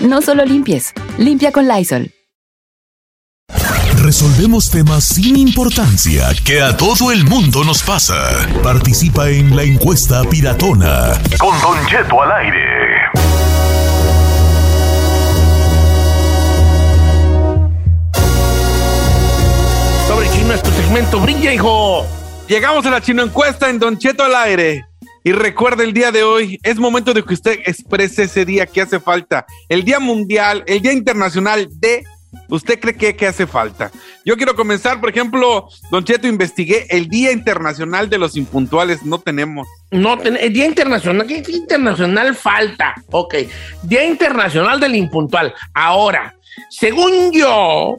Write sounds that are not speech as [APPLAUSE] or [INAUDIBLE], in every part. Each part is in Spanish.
No solo limpies, limpia con Lysol. Resolvemos temas sin importancia que a todo el mundo nos pasa. Participa en la encuesta piratona. Con Don Cheto al aire. Sobre Chino es tu segmento. Brilla, hijo. Llegamos a la chino encuesta en Don Cheto al aire. Y recuerda el día de hoy, es momento de que usted exprese ese día que hace falta. El Día Mundial, el Día Internacional de... ¿Usted cree que, hace falta? Yo quiero comenzar, por ejemplo, Don Cheto, investigué el Día Internacional de los Impuntuales. No tenemos. No, ten- el Día Internacional, ¿qué Internacional falta? Ok, Día Internacional del Impuntual. Ahora, según yo,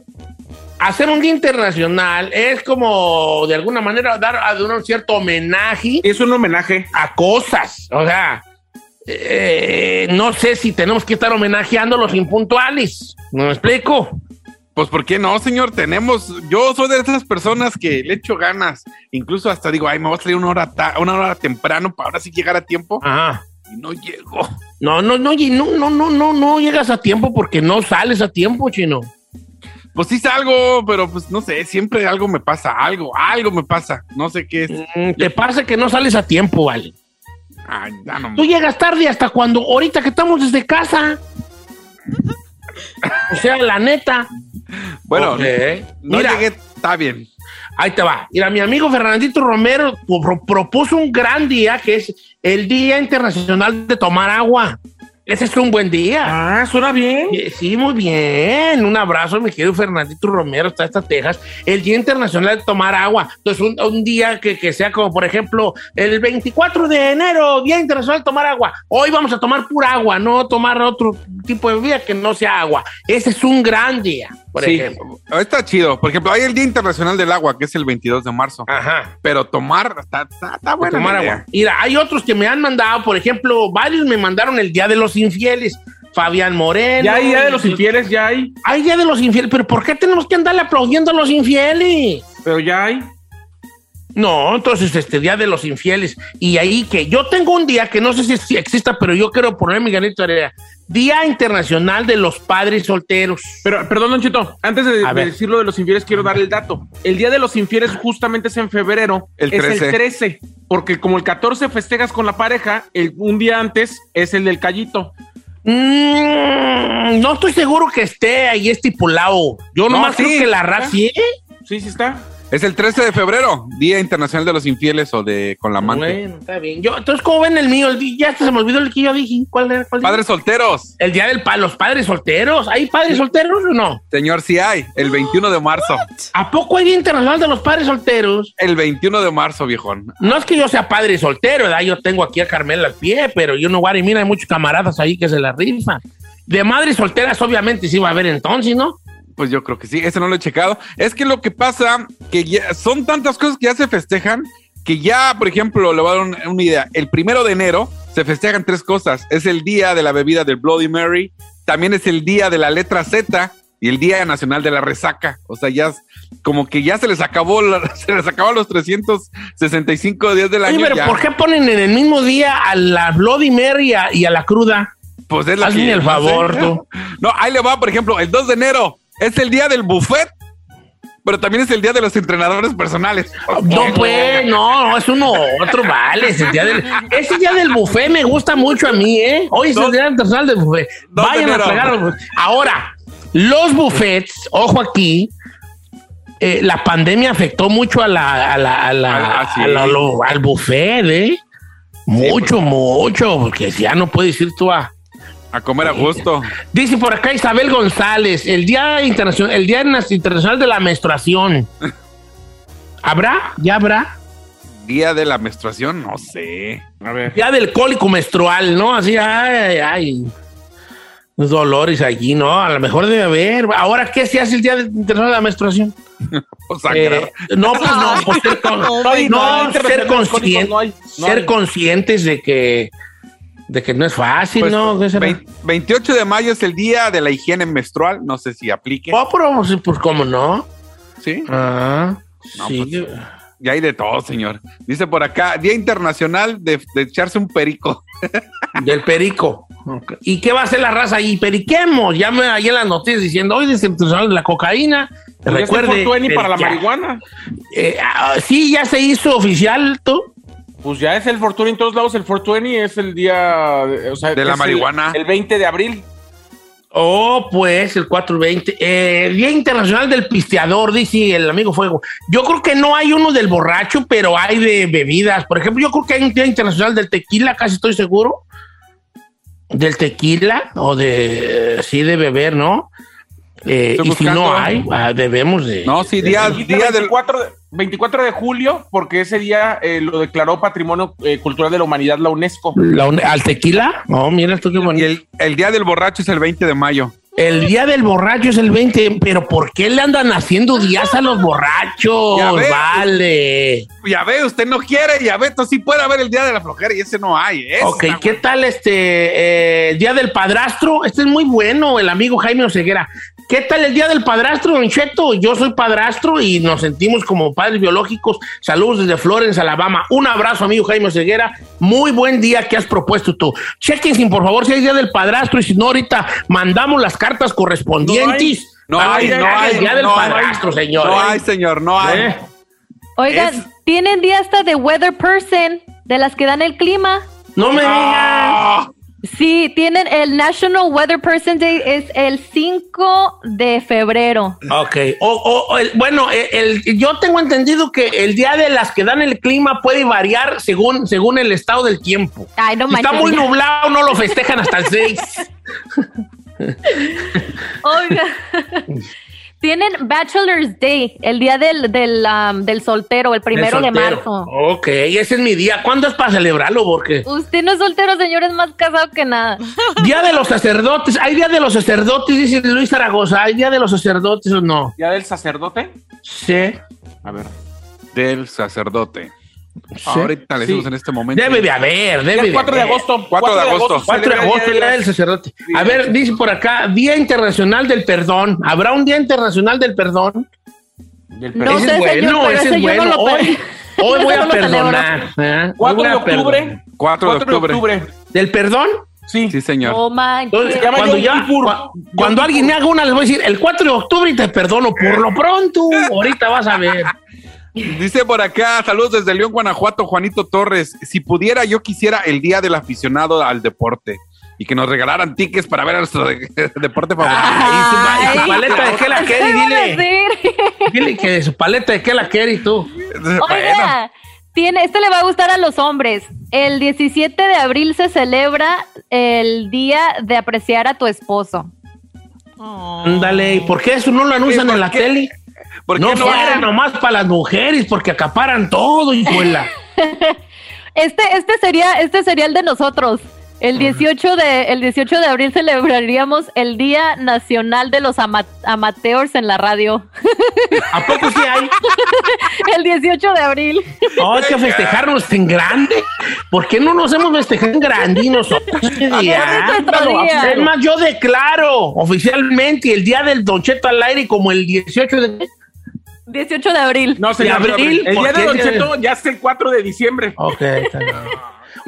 hacer un Día Internacional es como, de alguna manera, dar a un cierto homenaje Es un homenaje. a cosas. O sea, eh, no sé si tenemos que estar homenajeando a los impuntuales. ¿No me explico? Pues, ¿por qué no, señor? Tenemos. Yo soy de esas personas que le echo ganas. Incluso hasta digo, ay, me voy a salir una hora, ta- una hora temprano para ahora sí llegar a tiempo. Ajá. Y no llego. No, no, no, y no, no, no, no, no llegas a tiempo porque no sales a tiempo, chino. Pues sí salgo, pero pues no sé, siempre algo me pasa, algo, algo me pasa. No sé qué es. Mm, Te pasa que no sales a tiempo, vale. Ay, ya no. Tú llegas tarde hasta cuando, ahorita que estamos desde casa. O sea, la neta. Bueno, no Mira, llegué, está bien. ahí te va. Mira, mi amigo Fernandito Romero pro- propuso un gran día que es el Día Internacional de Tomar Agua. Ese es un buen día. Ah, suena bien. Sí, muy bien. Un abrazo, mi querido Fernandito Romero, está hasta Texas. El Día Internacional de Tomar Agua. Entonces, un, un día que, que sea como, por ejemplo, el 24 de enero, Día Internacional de Tomar Agua. Hoy vamos a tomar pura agua, no tomar otro tipo de bebida que no sea agua. Ese es un gran día, por Sí, ejemplo. está chido. Por ejemplo, hay el Día Internacional del Agua, que es el 22 de marzo. Ajá. Pero tomar, está, está, está de buena tomar la idea. agua. Mira, hay otros que me han mandado, por ejemplo, varios me mandaron el Día de los Infieles. Fabián Moreno. Ya hay Día de los infieles, ya hay, Hay Día de los Infieles, pero ¿por qué tenemos que andarle aplaudiendo a los infieles? pero ya hay. No, entonces este Día de los Infieles. Y ahí que yo tengo un día que no sé si- exista, pero yo quiero poner mi granito de arena. Día Internacional de los Padres Solteros. Pero, perdón, Don Chito, antes de, de decir lo de los infieles, quiero dar el dato. El Día de los Infieles justamente es en febrero. El es 13. el 13. Porque como el 14 festejas con la pareja, el, un día antes es el del callito. Mm, no estoy seguro que esté ahí estipulado. Yo No, nomás sí, creo que la raza. ¿Sí? Sí, sí está. Es el 13 de febrero, Día Internacional de los Infieles o de con la amante. Bueno, está bien. Yo, entonces, ¿cómo ven el mío? El ya se me olvidó el que yo dije. ¿Cuál era? ¿Cuál? Padres solteros. El día del pa los padres solteros. ¿Hay padres solteros o no? Señor, sí hay. El 21 de marzo. ¿A poco hay Día Internacional de los Padres Solteros? El 21 de marzo, viejón. No es que yo sea padre soltero, ¿verdad? Yo tengo aquí a Carmela al pie, pero yo no voy a mira, hay muchos camaradas ahí que se la rifan. De madres solteras, obviamente, sí va a haber entonces, ¿no? Pues yo creo que sí, ese no lo he checado. Es que lo que pasa, que ya son tantas cosas que ya se festejan, que ya, por ejemplo, le voy a dar un- una idea. El primero de enero se festejan tres cosas. Es el día de la bebida del Bloody Mary, también es el día de la letra Z y el día nacional de la resaca. O sea, ya como que ya se les acabó, [LAUGHS] se les acabaron los 365 días del Oye, año. pero ya. ¿por qué ponen en el mismo día a la Bloody Mary y a, y a la cruda? Pues es la Hazme que- el no favor, sé. tú. [LAUGHS] No, ahí le va, por ejemplo, el 2 de enero es el día del buffet, pero también es el día de los entrenadores personales. No, pues, no, no, es uno otro, vale. Ese día, del, ese día del buffet me gusta mucho a mí, ¿eh? Hoy es el día internacional del buffet. Vayan a tragar. Ahora, Los buffets, ojo aquí, eh, la pandemia afectó mucho a la, a la- a la- Ah, sí. a la- lo- al buffet, ¿eh? Mucho, mucho, porque ya no puedes ir tú a... A comer a gusto. Dice por acá Isabel González, el Día Internacional, el Día Internacional de la Menstruación. ¿Habrá? ¿Ya habrá? Día de la menstruación, no sé. A ver. Día del cólico menstrual, ¿no? Así, ay, ay, ay. Los dolores allí, ¿no? A lo mejor debe haber. Ahora, ¿qué se hace el Día Internacional de la Menstruación? O. Eh, no, pues no, pues ser, con- No no, ser internacional consciente, no hay, no ser hay. conscientes de que, de que no es fácil, Pues, ¿no? ¿Qué será? vein- 28 de mayo es el día de la higiene menstrual. No sé si aplique. Oh, pero, pues, pues, ¿cómo no? Sí. Ah, No, sí. pues, Ya hay de todo, señor. Dice por acá, Día Internacional de, de echarse un perico. [LAUGHS] Del perico. ¿Y qué va a hacer la raza ahí? Periquemos. Ya me en las noticias diciendo, hoy es internacional de la cocaína. Pues Recuerde. 420 para la marihuana. Eh, ah, sí, ya se hizo oficial, ¿tú? Pues ya es el Fortune en todos lados. El 420 es el día. O sea, De la es el- marihuana. El, 20 de abril. Oh, pues, el 420. Eh, Día Internacional del Pisteador, dice el amigo Fuego. Yo creo que no hay uno del borracho, pero hay de bebidas. Por ejemplo, yo creo que hay un Día Internacional del Tequila, casi estoy seguro. Del tequila o de, sí, de beber, ¿no? Eh, y si no hay, ah, debemos de... No, sí, día, día del. 24, de, 24 de julio, porque ese día eh, lo declaró Patrimonio eh, Cultural de la Humanidad la UNESCO. La un- ¿Al tequila? No, mira esto qué Y bonito. el, el día del borracho es el 20 de mayo. El día del borracho es el 20, pero ¿por qué le andan haciendo días a los borrachos? Ya. Vale. Ya ve, usted no quiere, ya ve, entonces sí puede haber el día de la flojera y ese no hay. ¿eh? Ok, ¿qué tal este eh, día del padrastro? Este es muy bueno, el amigo Jaime Oseguera. ¿Qué tal el día del padrastro, Don Cheto? Yo soy padrastro y nos sentimos como padres biológicos. Saludos desde Florence, Alabama. Un abrazo, amigo Jaime Oseguera. Muy buen día que has propuesto tú. Chequen, sin por favor, si hay día del padrastro y si no, ahorita mandamos las cartas correspondientes. No hay, no hay, el día del no hay. padrastro, señor. No ¿eh? hay, señor, no hay. ¿Eh? Oigan, Es- tienen día hasta de weather person, de las que dan el clima. No me digan. Sí, tienen el National Weather Person Day, es el 5 de febrero. Ok, o, o- o el- bueno, el, el- yo tengo entendido que el día de las que dan el clima puede variar según, según el estado del tiempo. Ay, no si está muy nublado, no lo festejan hasta el 6. [LAUGHS] Oiga. [LAUGHS] Tienen Bachelor's Day, el día del, del, um, del soltero, el primero de marzo. Ok, ese es mi día. ¿Cuándo es para celebrarlo? Porque Usted no es soltero, señor, es más casado que nada. [LAUGHS] Día de los sacerdotes. ¿Hay día de los sacerdotes? Dice Luis Zaragoza. ¿Hay día de los sacerdotes o no? ¿Ya del sacerdote? Sí. A ver. del sacerdote. Sí. Ahorita le decimos Sí. en este momento. Debe de haber, debe de 4 de haber. agosto. 4 de agosto. 4 de celebra el agosto, Día Día de del sacerdote. A ver, dice por acá, Día Internacional del Perdón. ¿Habrá un Día Internacional del Perdón? del No perro. ese sé, es bueno, señor, pero ese es no bueno. lo Hoy, hoy voy Yo a no perdonar. ¿eh? Hoy 4 voy de octubre. perdonar. 4 de 4 de octubre. octubre. ¿Del perdón? Sí. Sí, señor. Oh Entonces, cuando, ya- cuando alguien me haga una, les voy a decir, el 4 de octubre y te perdono por lo pronto. Ahorita vas a ver. Dice por acá, saludos desde León, Guanajuato, Juanito Torres. Si pudiera, yo quisiera el día del aficionado al deporte y que nos regalaran tickets para ver a nuestro de- [LAUGHS] deporte favorito. Ay, y su Ay, paleta de qué la ¿qué quiere, van a dile. [LAUGHS] Dile que su paleta de qué la quiere y tú. Bueno, Oiga, tiene, este le va a gustar a los hombres. El 17 de abril se celebra el día de apreciar a tu esposo. Ándale, ¿y por qué eso no lo anuncian ¿por en la qué? tele? ¿Por qué No, no fuera nomás para las mujeres, porque acaparan todo, hijuela. [LAUGHS] Este, este sería, este sería el de nosotros. El 18 de, el 18 de abril celebraríamos el Día Nacional de los ama- Amateurs en la radio. [LAUGHS] ¿A poco sí hay? [LAUGHS] El 18 de abril. No, hay que festejarnos en grande. ¿Por qué no nos hemos festejado en grande y nosotros? [LAUGHS] Es. Es más, yo declaro oficialmente el día del Don Cheto al aire como el 18 de... 18 de abril. No, señor. De abril, El ¿por día qué de Don Cheto ya es el 4 de diciembre. Ok, está bien.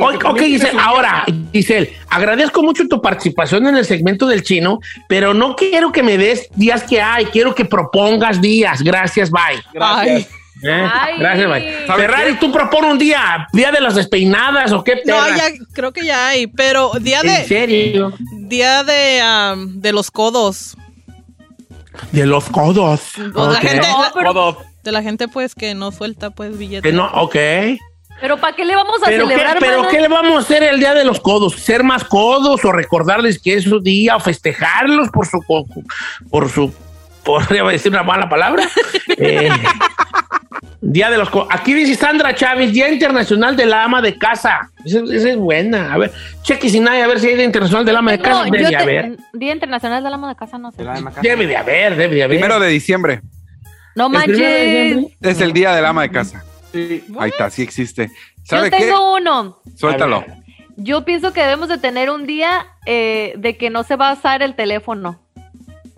Ok, Giselle, ahora, Giselle, agradezco mucho tu participación en el segmento del chino, pero no quiero que me des días que hay, quiero que propongas días. Gracias, bye. Gracias. ¿Eh? Ay. Gracias, bye. ¿Sabe Ferrari, tú propone un día, día de las despeinadas o qué No, perra? ya creo que ya hay, pero día ¿En de serio? día de de los codos. De los codos. O la Ok. gente, No, la- pero- de la gente pues que no suelta pues billetes. Que no, ok. Pero ¿para qué le vamos a ¿Pero, qué, celebrar, pero mana? qué le vamos a hacer el día de los codos? ¿Ser más codos o recordarles que es su día o festejarlos por su... por su... podría decir una mala palabra? [LAUGHS] Eh, día de los codos. Aquí dice Sandra Chávez, Día Internacional de la Ama de Casa. Esa, esa es buena. A ver, cheque sin nadie a ver si hay Día Internacional del Ama de Casa. No, Debe de haber. Día Internacional del Amo de Casa, no sé. Debe de haber, debe de haber. Primero de diciembre. No de manches. Es el día del ama de casa. Sí. Ahí está, sí existe. Yo ¿Sabe qué? tengo uno. Suéltalo. Yo pienso que debemos de tener un día eh, de que no se va a usar el teléfono.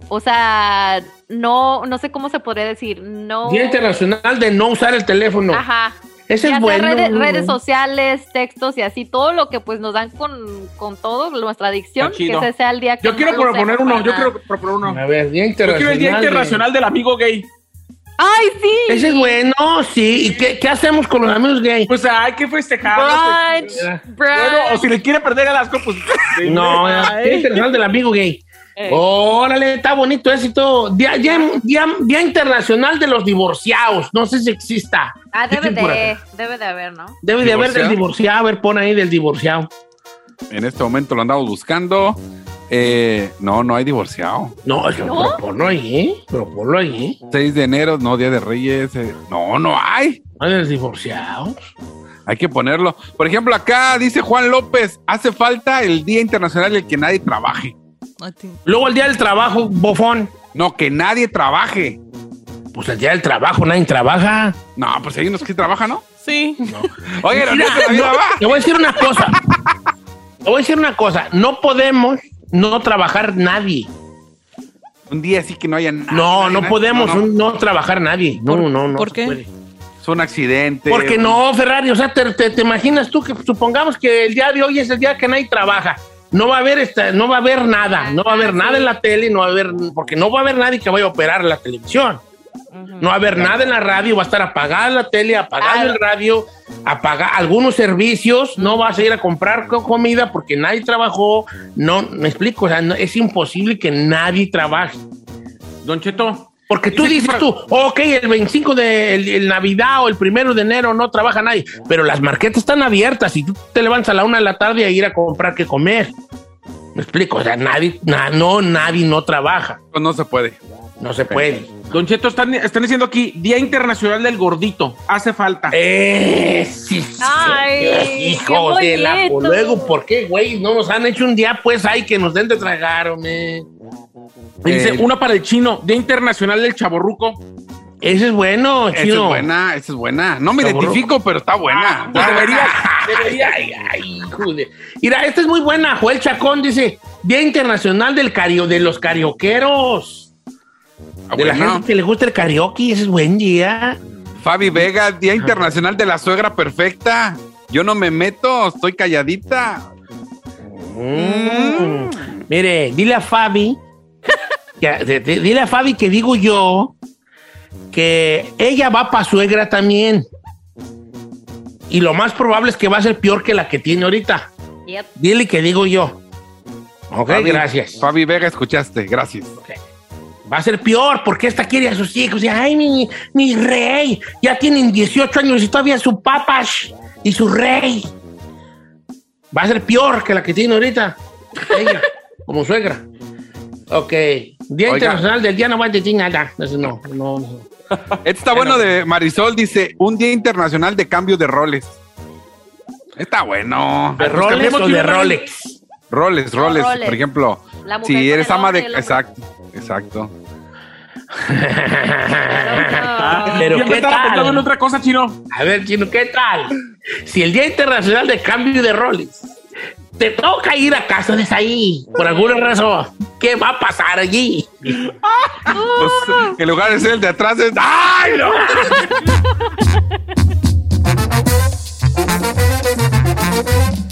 O sea, no, no sé cómo se podría decir. No. Día Internacional de no usar el teléfono. Ajá. Ese Ya es bueno. redes, redes sociales, textos y así, todo lo que pues nos dan con, con todo, nuestra adicción, que ese sea el día que Yo no quiero proponer uno, yo nada. quiero proponer uno. A ver, Día Yo Internacional. quiero el Día de- Internacional del Amigo Gay. ¡Ay, sí! Ese es bueno, sí. ¿Y qué, qué hacemos con los amigos gay? Pues hay que festejar. Brunch, brunch. Bueno, o si le quiere perder el asco, pues. [LAUGHS] No. Día Internacional del Amigo Gay. Eh. Órale, está bonito eso y todo. Día, día, día- Día Internacional de los Divorciados. No sé si exista. Ah, debe de, debe de haber, ¿no? Debe de haber del ¿Divorciado? divorciado. A ver, pon ahí del divorciado. En este momento lo andamos buscando. Eh, no, no hay divorciado. No, que ¿No? pero ponlo ahí, ¿eh? Pero ponlo ahí. ¿eh? 6 de enero, no, Día de Reyes. eh, no, no hay. No del divorciado. Hay que ponerlo. Por ejemplo, acá dice Juan López, hace falta el Día Internacional del que nadie trabaje. Luego el Día del Trabajo, bofón. No, que nadie trabaje. Pues el Día del Trabajo, nadie trabaja. No, pues hay unos que trabajan, ¿no? Sí. [LAUGHS] Oye, no, Mira, no, te voy a decir una cosa. Te voy a decir una cosa. No podemos no trabajar nadie. Un día así que no haya nada. No, nadie, no nadie. podemos No, no. un- no trabajar nadie. No, ¿Por- no, no. por qué? puede. Es un accidente. Porque no, Ferrari. O sea, te, te- te imaginas tú que supongamos que el día de hoy es el día que nadie trabaja. No va a haber esta, no va a haber nada. No va a haber nada en la tele, no va a haber, porque no va a haber nadie que vaya a operar la televisión. No va a haber nada en la radio, va a estar apagada la tele, apagado el radio, apagar algunos servicios, no vas a ir a comprar co- comida porque nadie trabajó. No, me explico, o sea, no- es imposible que nadie trabaje. Don Cheto. Porque tú Dice dices que- tú, ok, el 25 de el, el Navidad o el primero de enero no trabaja nadie, pero las marquetas están abiertas y tú te levantas a la una de la tarde a ir a comprar qué comer. Me explico, o sea, nadie, na- no, nadie no trabaja, Pues no se puede. no se puede. Don Cheto, están, están diciendo aquí, Día Internacional del Gordito. Hace falta. Eh, sí, sí, Ay, hijo de la... Luego, ¿por qué, güey? No nos han hecho un día, pues, hay que nos den de tragar, hombre. Y dice, Eh, una para el chino, Día Internacional del Chaborruco. Ese es bueno, Esa es chino. buena, esa es buena. No me identifico, pero está buena. Pues debería, Debería. Ay, ay, hijo de- Mira, esta es muy buena. Joel Chacón dice: Día Internacional del cario, de los carioqueros. Ah, de la bueno. gente que le gusta el karaoke. Ese es buen día. Fabi Vega, Día Internacional de la Suegra Perfecta. Yo no me meto, estoy calladita. Mm. Mire, dile a Fabi. que- de- de- dile a Fabi que digo yo que ella va para suegra también. Y lo más probable es que va a ser peor que la que tiene ahorita. Yep. Dile que digo yo. Ok, Fabi- gracias. Fabi Vega, escuchaste, gracias. Va a ser peor porque esta quiere a sus hijos. Y, ay, mi, mi rey. Ya tienen 18 años y todavía su papas y su rey. Va a ser peor que la que tiene ahorita. Ella, como suegra. Ok. Día Oiga. Internacional del Día no va a decir nada. No, no, no. Este está bueno de Marisol, dice, un Día Internacional de Cambio de Roles. Está bueno. ¿De pues cambiemos o de de. Rolex? Roles, roles. roles. Por ejemplo, si eres ama de... Exacto, exacto. [LAUGHS] Pero Yo me ¿qué estaba pensando en tal? otra cosa, chino. A ver, Chino, ¿qué tal? Si el Día Internacional de Cambio de Roles te toca ir a casa de ahí por alguna razón, ¿qué va a pasar allí? Pues, en lugar de ser el de atrás es... ¡Ay, no! [LAUGHS]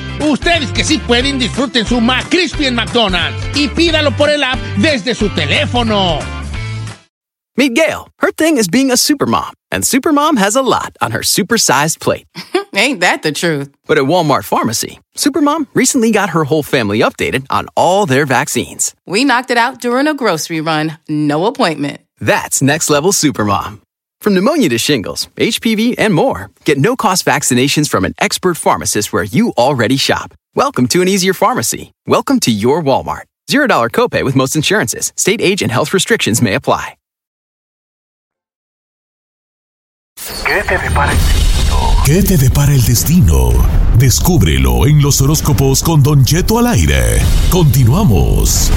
Ustedes que sí pueden, disfruten su Mac McCrispy en McDonald's y pídalo por el app desde su teléfono. Meet Gail. Her thing is being a supermom, and supermom has a lot on her supersized plate. [LAUGHS] Ain't that the truth? But at Walmart Pharmacy, supermom recently got her whole family updated on all their vaccines. We knocked it out during a grocery run, no appointment. That's next level supermom. From pneumonia to shingles, HPV, and more, get no cost vaccinations from an expert pharmacist where you already shop. Welcome to an easier pharmacy. Welcome to your Walmart. $0 copay with most insurances. State age and health restrictions may apply. ¿Qué te depara el destino? ¿Qué te depara el destino? Descúbrelo en los horóscopos con Don Cheto al aire. Continuamos.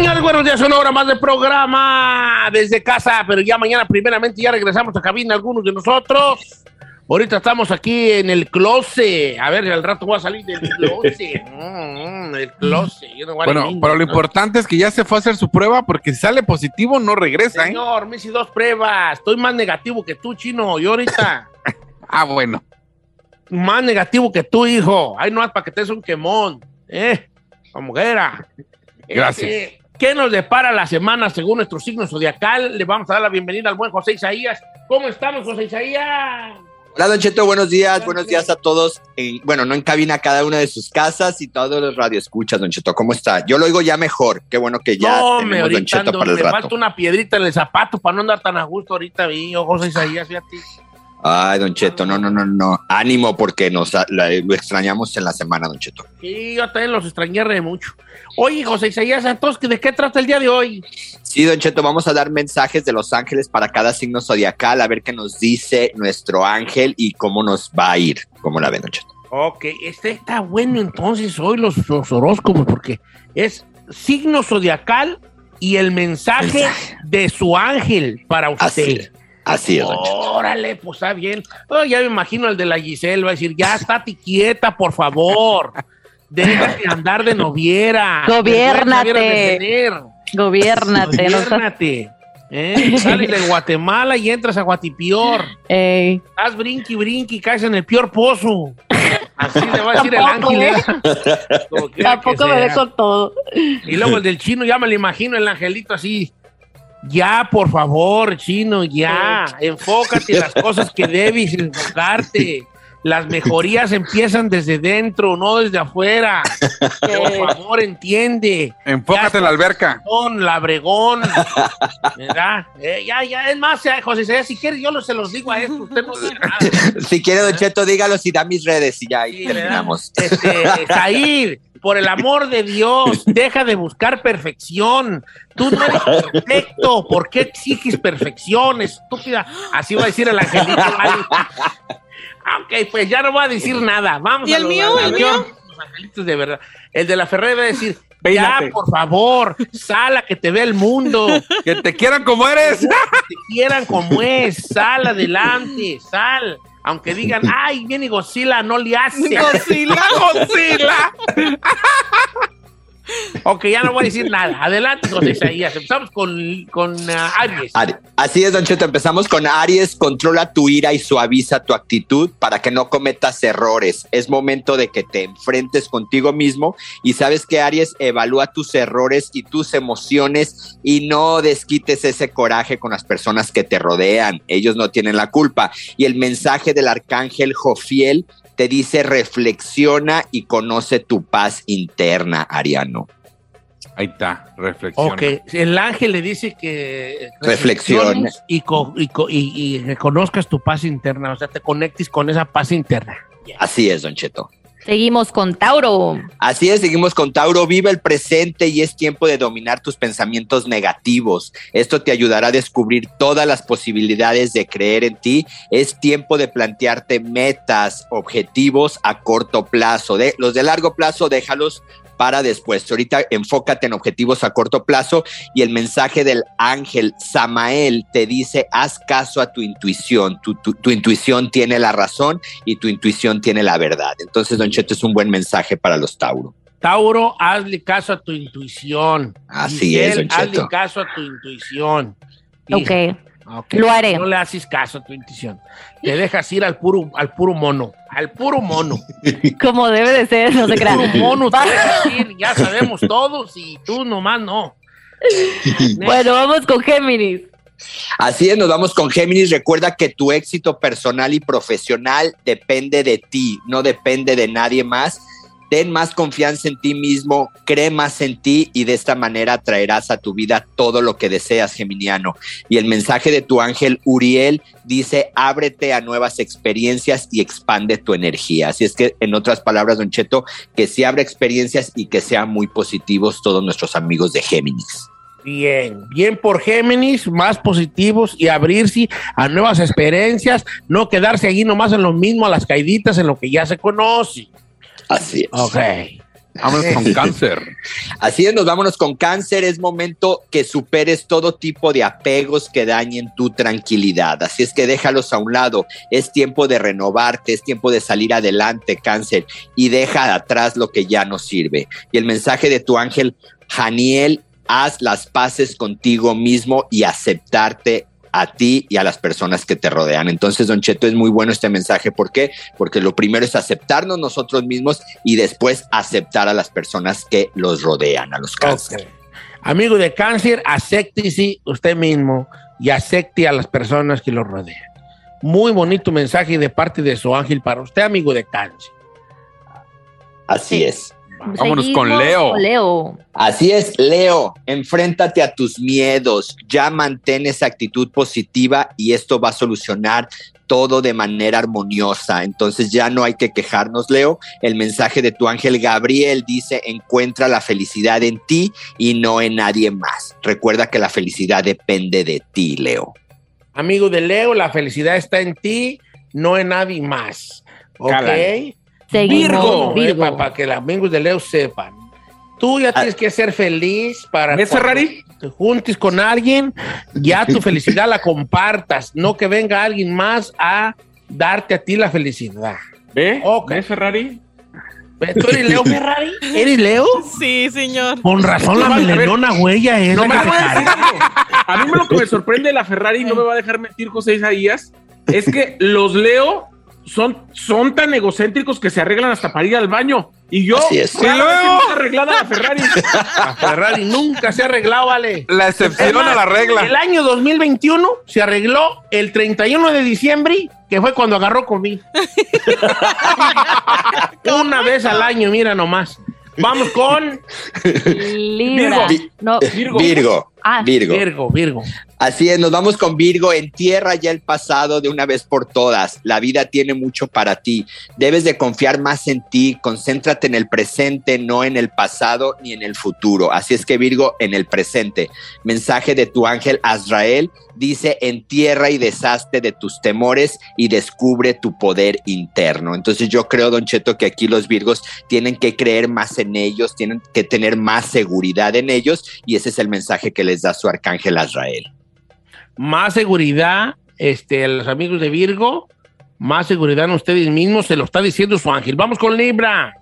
Señores, buenos días, una hora más de programa desde casa, pero ya mañana primeramente ya regresamos a cabina algunos de nosotros. Ahorita estamos aquí en el closet. A ver, al rato voy a salir del closet. [LAUGHS] Mm, el closet. Know what I Bueno, pero lo ¿no? importante es que ya se fue a hacer su prueba porque si sale positivo no regresa, ¿eh? Señor, me hice dos pruebas. Estoy más negativo que tú, chino. Yo ahorita. [LAUGHS] ah, bueno. Más negativo que tú, hijo. Ay, no es para que te des un quemón. ¿Eh? Como era. Gracias. Este, ¿Qué nos depara la semana según nuestro signo zodiacal? Le vamos a dar la bienvenida al buen José Isaías. ¿Cómo estamos, José Isaías? Hola, Don Cheto, buenos días, buenos días a todos. Eh, bueno, no en cabina, cada una de sus casas y todos los radioescuchas, Don Cheto, ¿cómo está? Yo lo oigo ya mejor, qué bueno que ya no, me tenemos Don ahorita Cheto ando- para el me rato. falta una piedrita en el zapato para no andar tan a gusto ahorita, vi, José Isaías, fíjate. Ay, Don Cheto, no, no, no, no, ánimo porque nos la- lo extrañamos en la semana, Don Cheto. Sí, yo también los extrañé re mucho. Oye, José Isaías, entonces, ¿de qué trata el día de hoy? Sí, Don Cheto, vamos a dar mensajes de los ángeles para cada signo zodiacal, a ver qué nos dice nuestro ángel y cómo nos va a ir. ¿Cómo la ven, Don Cheto? Ok, este está bueno entonces hoy los, los horóscopos, porque es signo zodiacal y el mensaje, de su ángel para usted. Así así es. Órale, pues está bien. Oh, ya me imagino el de la Giselle, va a decir, ya estate quieta, por favor. Déjate andar de noviera. Gobiérnate. De seas- Gobiérnate. ¿eh? Sales de Guatemala y entras a Guatipior. Ey. Haz brinqui, brinqui, y caes en el peor pozo. Así le va a decir el Tampoco, ángel. ¿eh? ¿eh? Tampoco me ve con todo. Y luego el del chino, ya me lo imagino, el angelito así. Ya, por favor, chino, ya. Enfócate en las cosas que debes enfocarte. Las mejorías empiezan desde dentro, no desde afuera. Por favor, entiende. Enfócate en la alberca. Con labregón. ¿Verdad? Eh, ya, ya, es más, eh, José Isaías, si quiere, yo lo- se los digo a esto. Usted no nada. Si quiere, Don Cheto, dígalo si da mis redes y ya ahí Sí, ¿verdad? terminamos. Este, por el amor de Dios, [LAUGHS] deja de buscar perfección. Tú no eres perfecto. ¿Por qué exiges perfección, estúpida? Así va a decir el angelito. ¿vale? Ok, pues ya no voy a decir nada. Vamos ¿Y a el los- mío? a ¿El mío? Los angelitos de verdad. El de la Ferrera va a decir, Peínate. ya, por favor, sal a que te vea el mundo. Que te quieran como eres. Que te quieran como es. Sal adelante, sal. Aunque [LAUGHS] digan, ay, viene Godzilla, no le hace. Godzilla. Godzilla. [LAUGHS] ok, ya no voy a decir nada. Adelante, José Isaías. Empezamos con, con ah, Aries. Ari- Así es, Don Cheto. Empezamos con Aries. Controla tu ira y suaviza tu actitud para que no cometas errores. Es momento de que te enfrentes contigo mismo y sabes que Aries evalúa tus errores y tus emociones y no desquites ese coraje con las personas que te rodean. Ellos no tienen la culpa. Y el mensaje del arcángel Jofiel te dice reflexiona y conoce tu paz interna, Ariano. Ahí está, reflexión. Ok, el ángel le dice que Reflexiona. reflexiones y, co- y co- y- y reconozcas tu paz interna, o sea, te conectes con esa paz interna. Así es, Don Cheto. Seguimos con Tauro. Así es, seguimos con Tauro. Vive el presente y es tiempo de dominar tus pensamientos negativos. Esto te ayudará a descubrir todas las posibilidades de creer en ti. Es tiempo de plantearte metas, objetivos a corto plazo. De, los de largo plazo, déjalos para después. Ahorita enfócate en objetivos a corto plazo y el mensaje del ángel Samael te dice, haz caso a tu intuición. Tu, tu- tu intuición tiene la razón y tu intuición tiene la verdad. Entonces, Don Cheto, es un buen mensaje para los Tauro. Tauro, hazle caso a tu intuición. Así es, Don hazle caso a tu intuición. Ok. Ok. Lo haré. No le haces caso a tu intuición. Te dejas ir al puro, al puro mono. Al puro mono. [LAUGHS] Como debe de ser, no se Al crean. puro mono te Va- dejas ir. Ya sabemos todos y tú nomás no. [LAUGHS] Bueno, vamos con Géminis. Así es, nos vamos con Géminis. Recuerda que tu éxito personal y profesional depende de ti, no depende de nadie más. Ten más confianza en ti mismo, cree más en ti y de esta manera traerás a tu vida todo lo que deseas, Geminiano. Y el mensaje de tu ángel Uriel dice, ábrete a nuevas experiencias y expande tu energía. Así es que, en otras palabras, Don Cheto, que se abra experiencias y que sean muy positivos todos nuestros amigos de Géminis. Bien, bien por Géminis, más positivos y abrirse a nuevas experiencias, no quedarse allí nomás en lo mismo, a las caiditas, en lo que ya se conoce. Así es. Ok. Vámonos con [LAUGHS] cáncer. Así es, nos vámonos con cáncer. Es momento que superes todo tipo de apegos que dañen tu tranquilidad. Así es que déjalos a un lado. Es tiempo de renovarte, es tiempo de salir adelante, cáncer, y deja atrás lo que ya no sirve. Y el mensaje de tu ángel, Janiel, haz las paces contigo mismo y aceptarte a ti y a las personas que te rodean. Entonces, Don Cheto, es muy bueno este mensaje. ¿Por qué? Porque lo primero es aceptarnos nosotros mismos y después aceptar a las personas que los rodean, a los cáncer. Amigo de cáncer, acéptese usted mismo y acepte a las personas que lo rodean. Muy bonito mensaje de parte de su ángel para usted, amigo de cáncer. Así es. Vámonos con Seguimos Leo. con Leo. Así es, Leo, enfréntate a tus miedos, ya mantén esa actitud positiva y esto va a solucionar todo de manera armoniosa. Entonces ya no hay que quejarnos, Leo. El mensaje de tu ángel Gabriel dice, encuentra la felicidad en ti y no en nadie más. Recuerda que la felicidad depende de ti, Leo. Amigo de Leo, la felicidad está en ti, no en nadie más. ¿Ok? Seguimos, Virgo, para que los amigos de Leo sepan. Tú ya tienes que ser feliz para ¿Ves, Ferrari? te juntes con alguien, ya tu [LAUGHS] felicidad la compartas, no que venga alguien más a darte a ti la felicidad. ¿Ve? Ok. ¿Ves, Ferrari? ¿Tú eres Leo [LAUGHS] Ferrari? ¿Eres Leo? Sí, señor. Con razón la No, melenona huella es No la me voy a decir algo. A mí me lo que me sorprende de la Ferrari, no me va a dejar mentir José Isaías, es que los Leo son, son tan egocéntricos que se arreglan hasta para ir al baño. Y yo, Así es. arreglada la Ferrari. [LAUGHS] La Ferrari nunca se ha arreglado, vale. La excepción más, a la regla. El año 2021 se arregló el 31 de diciembre, que fue cuando agarró COVID. [LAUGHS] Una vez al año, mira nomás. Vamos con Libra. Virgo. No, Virgo. Virgo. Ah, Virgo. Virgo, Virgo. Así es, nos vamos con Virgo. Entierra ya el pasado de una vez por todas. La vida tiene mucho para ti. Debes de confiar más en ti. Concéntrate en el presente, no en el pasado ni en el futuro. Así es que Virgo, en el presente. Mensaje de tu ángel Azrael dice, entierra y deshazte de tus temores y descubre tu poder interno. Entonces yo creo, Don Cheto, que aquí los Virgos tienen que creer más en ellos, tienen que tener más seguridad en ellos y ese es el mensaje que les da su arcángel Azrael. Más seguridad, este, a los amigos de Virgo, más seguridad en ustedes mismos, se lo está diciendo su ángel. Vamos con Libra.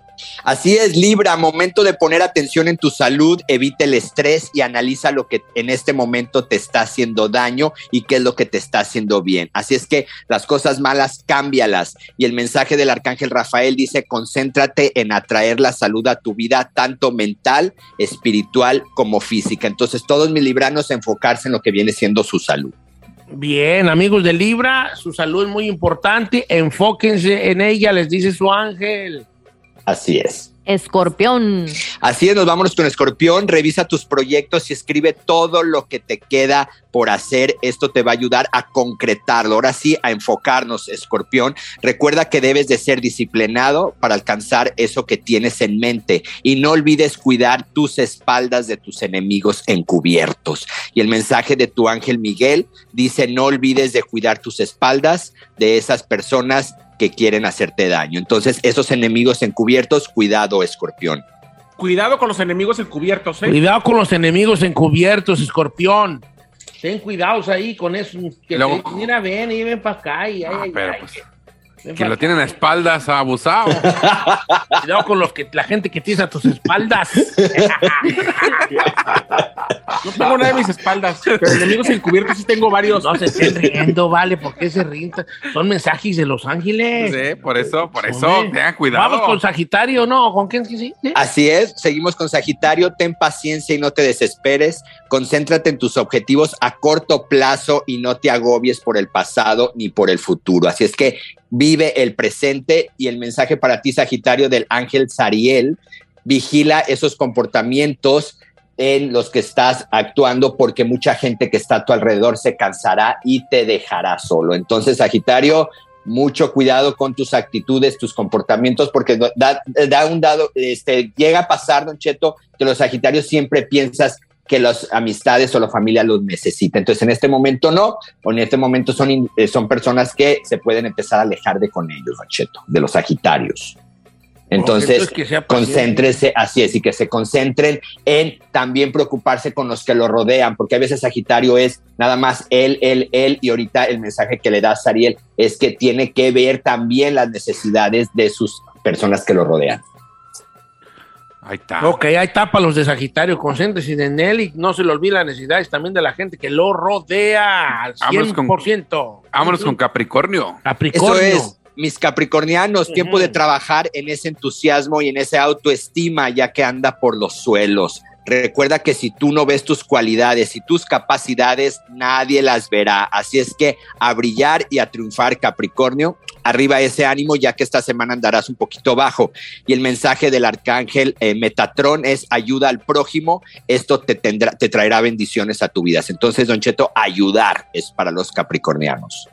Así es, Libra, momento de poner atención en tu salud, evita el estrés y analiza lo que en este momento te está haciendo daño y qué es lo que te está haciendo bien. Así es que las cosas malas, cámbialas. Y el mensaje del arcángel Rafael dice, concéntrate en atraer la salud a tu vida, tanto mental, espiritual como física. Entonces, todos mis libranos enfocarse en lo que viene siendo su salud. Bien, amigos de Libra, su salud es muy importante, enfóquense en ella, les dice su ángel. Así es. Escorpión. Así es, nos vamos con Escorpión. Revisa tus proyectos y escribe todo lo que te queda por hacer. Esto te va a ayudar a concretarlo. Ahora sí, a enfocarnos, Escorpión. Recuerda que debes de ser disciplinado para alcanzar eso que tienes en mente. Y no olvides cuidar tus espaldas de tus enemigos encubiertos. Y el mensaje de tu ángel Miguel dice, no olvides de cuidar tus espaldas de esas personas que quieren hacerte daño. Entonces, esos enemigos encubiertos, cuidado, escorpión. Cuidado con los enemigos encubiertos, ¿eh? Cuidado con los enemigos encubiertos, escorpión. Ten cuidados ahí con eso. Que Luego- te- mira, ven y ven para acá. Y, Ah, ay, pero ay. pues, Ven que lo acá. tienen a espaldas abusado. [LAUGHS] Cuidado con los que, la gente que tienes a tus espaldas. [LAUGHS] No tengo nada de mis espaldas, [LAUGHS] pero enemigos encubiertos sí tengo varios. No se estén riendo, vale, ¿por qué se ríen? Son mensajes de Los Ángeles. Sí, por eso, por eso, Hombre. tengan cuidado. Vamos con Sagitario, ¿no? ¿Con quién? Sí, sí. Así es, seguimos con Sagitario, ten paciencia y no te desesperes, concéntrate en tus objetivos a corto plazo y no te agobies por el pasado ni por el futuro. Así es que vive el presente y el mensaje para ti, Sagitario, del ángel Sariel, vigila esos comportamientos en los que estás actuando porque mucha gente que está a tu alrededor se cansará y te dejará solo. Entonces, Sagitario, mucho cuidado con tus actitudes, tus comportamientos, porque da, un dado, este, llega a pasar, Don Cheto, que los Sagitarios siempre piensas que las amistades o la familia los necesita. Entonces, en este momento no, o en este momento son, eh, son personas que se pueden empezar a alejar de con ellos, Don Cheto, de los Sagitarios. Entonces, entonces que sea paciente. concéntrese, así es, y que se concentren en también preocuparse con los que lo rodean, porque a veces Sagitario es nada más él, él, él, y ahorita el mensaje que le da Sariel es que tiene que ver también las necesidades de sus personas que lo rodean. Ahí está. Ok, ahí está para los de Sagitario, concéntrese en él y no se le olvide las necesidades también de la gente que lo rodea al Vámonos con- 100%. Vámonos con Capricornio. Capricornio. Eso es, mis capricornianos, tiempo de trabajar en ese entusiasmo y en esa autoestima, ya que anda por los suelos. Recuerda que si tú no ves tus cualidades y tus capacidades, nadie las verá. Así es que a brillar y a triunfar, Capricornio. Arriba ese ánimo, ya que esta semana andarás un poquito bajo. Y el mensaje del arcángel eh, Metatrón es ayuda al prójimo. Esto te, tendrá, te traerá bendiciones a tu vida. Entonces, Don Cheto, ayudar es para los capricornianos.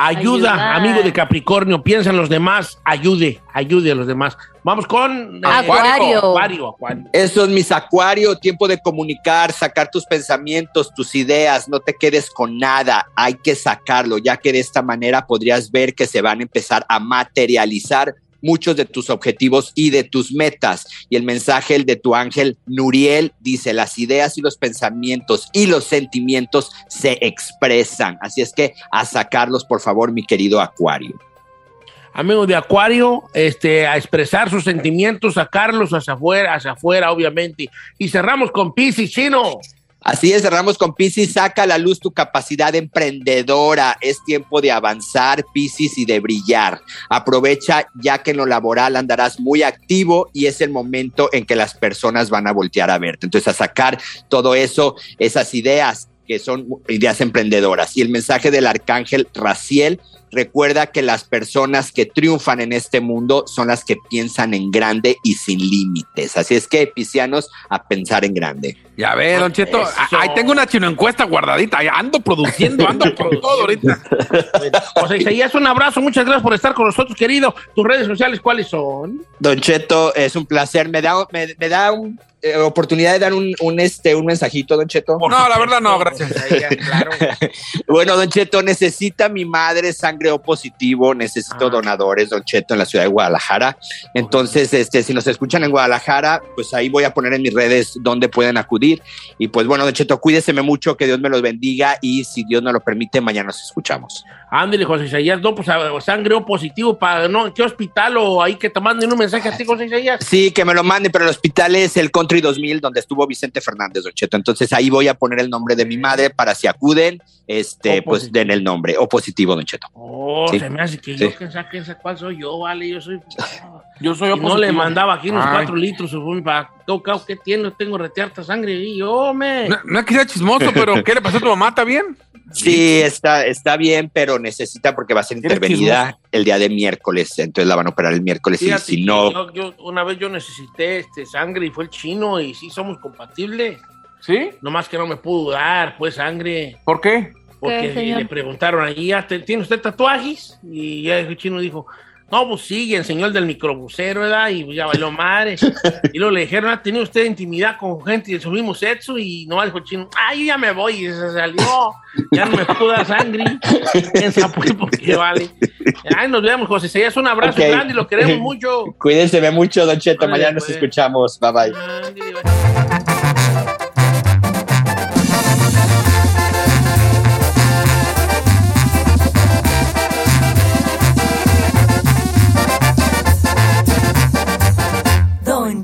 Ayuda, Ayudar. amigo de Capricornio, piensa en los demás, ayude, ayude a los demás. Vamos con eh, Acuario. Acuario, Acuario. Eso es mis acuario, tiempo de comunicar, sacar tus pensamientos, tus ideas, no te quedes con nada, hay que sacarlo, ya que de esta manera podrías ver que se van a empezar a materializar muchos de tus objetivos y de tus metas. Y el mensaje el de tu ángel Nuriel dice, las ideas y los pensamientos y los sentimientos se expresan. Así es que a sacarlos, por favor, mi querido acuario. Amigo de Acuario, este, a expresar sus sentimientos, sacarlos hacia afuera, hacia afuera, obviamente. Y cerramos con Pisces, chino. Así es, cerramos con Piscis, saca a la luz tu capacidad emprendedora. Es tiempo de avanzar, Piscis, y de brillar. Aprovecha ya que en lo laboral andarás muy activo y es el momento en que las personas van a voltear a verte. Entonces, a sacar todo eso, esas ideas que son ideas emprendedoras. Y el mensaje del arcángel Raciel, recuerda que las personas que triunfan en este mundo son las que piensan en grande y sin límites. Así es que, piscianos, a pensar en grande. Ya ve, Don Cheto, ahí tengo una chino encuesta guardadita. Ando produciendo, ando [LAUGHS] por todo ahorita. José Isaías, un abrazo, muchas gracias por estar con nosotros, querido. ¿Tus redes sociales cuáles son? Don Cheto, es un placer. Me da, me, me da un, eh, oportunidad de dar un, un, este, un mensajito, Don Cheto. No, la verdad no, gracias. Claro. [LAUGHS] Bueno, Don Cheto, necesita mi madre sangre O positivo, necesito donadores, Don Cheto, en la ciudad de Guadalajara. Entonces, este, si nos escuchan en Guadalajara, pues ahí voy a poner en mis redes dónde pueden acudir. Y pues bueno, Don Cheto, cuídeseme mucho, que Dios me los bendiga y si Dios nos lo permite, mañana nos escuchamos. Ándale, José Isaías, no, pues a- sangre O positivo para, ¿no? ¿En qué hospital o ahí que te manden un mensaje a ti, José Isaías? Sí, que me lo manden, pero el hospital es el Country 2000, donde estuvo Vicente Fernández, Don Cheto. Entonces ahí voy a poner el nombre de mi madre para si acuden, este, pues den el nombre. O positivo, Don Cheto. Oh, Sí. se me hace que Sí. yo, que saque esa cuál soy yo, vale, yo soy... [LAUGHS] Yo soy no le mandaba aquí unos Ay. cuatro litros, para tocar, ¿qué tiene? Tengo rete harta sangre y yo, me... No, no chismoso, pero [LAUGHS] ¿qué le pasó a tu mamá? ¿Está bien? Sí, está, está bien, pero necesita porque va a ser ¿Eres intervenida el día de miércoles. Entonces la van a operar el miércoles y si no, yo- yo- una vez yo necesité este, sangre y fue el chino y sí somos compatibles. ¿Sí? Nomás que no me pudo dar, pues, sangre. ¿Por qué? Porque le preguntaron allí, "¿Ah, ¿tiene usted tatuajes? Y ya el chino dijo, no, pues sí, y el del microbusero, ¿verdad? Y ya bailó madre. [LAUGHS] y luego le dijeron, ¿ha tenido usted intimidad con gente de su mismo sexo? Y no dijo el chino, ah, yo ya me voy. Y se salió, ya no me pudo dar sangre. ¿Quién sabe por qué vale? Ay, nos vemos, José. Serías un abrazo grande y lo queremos [LAUGHS] mucho. cuídense mucho, Don Cheto. Mañana nos pues. escuchamos. Bye bye. Don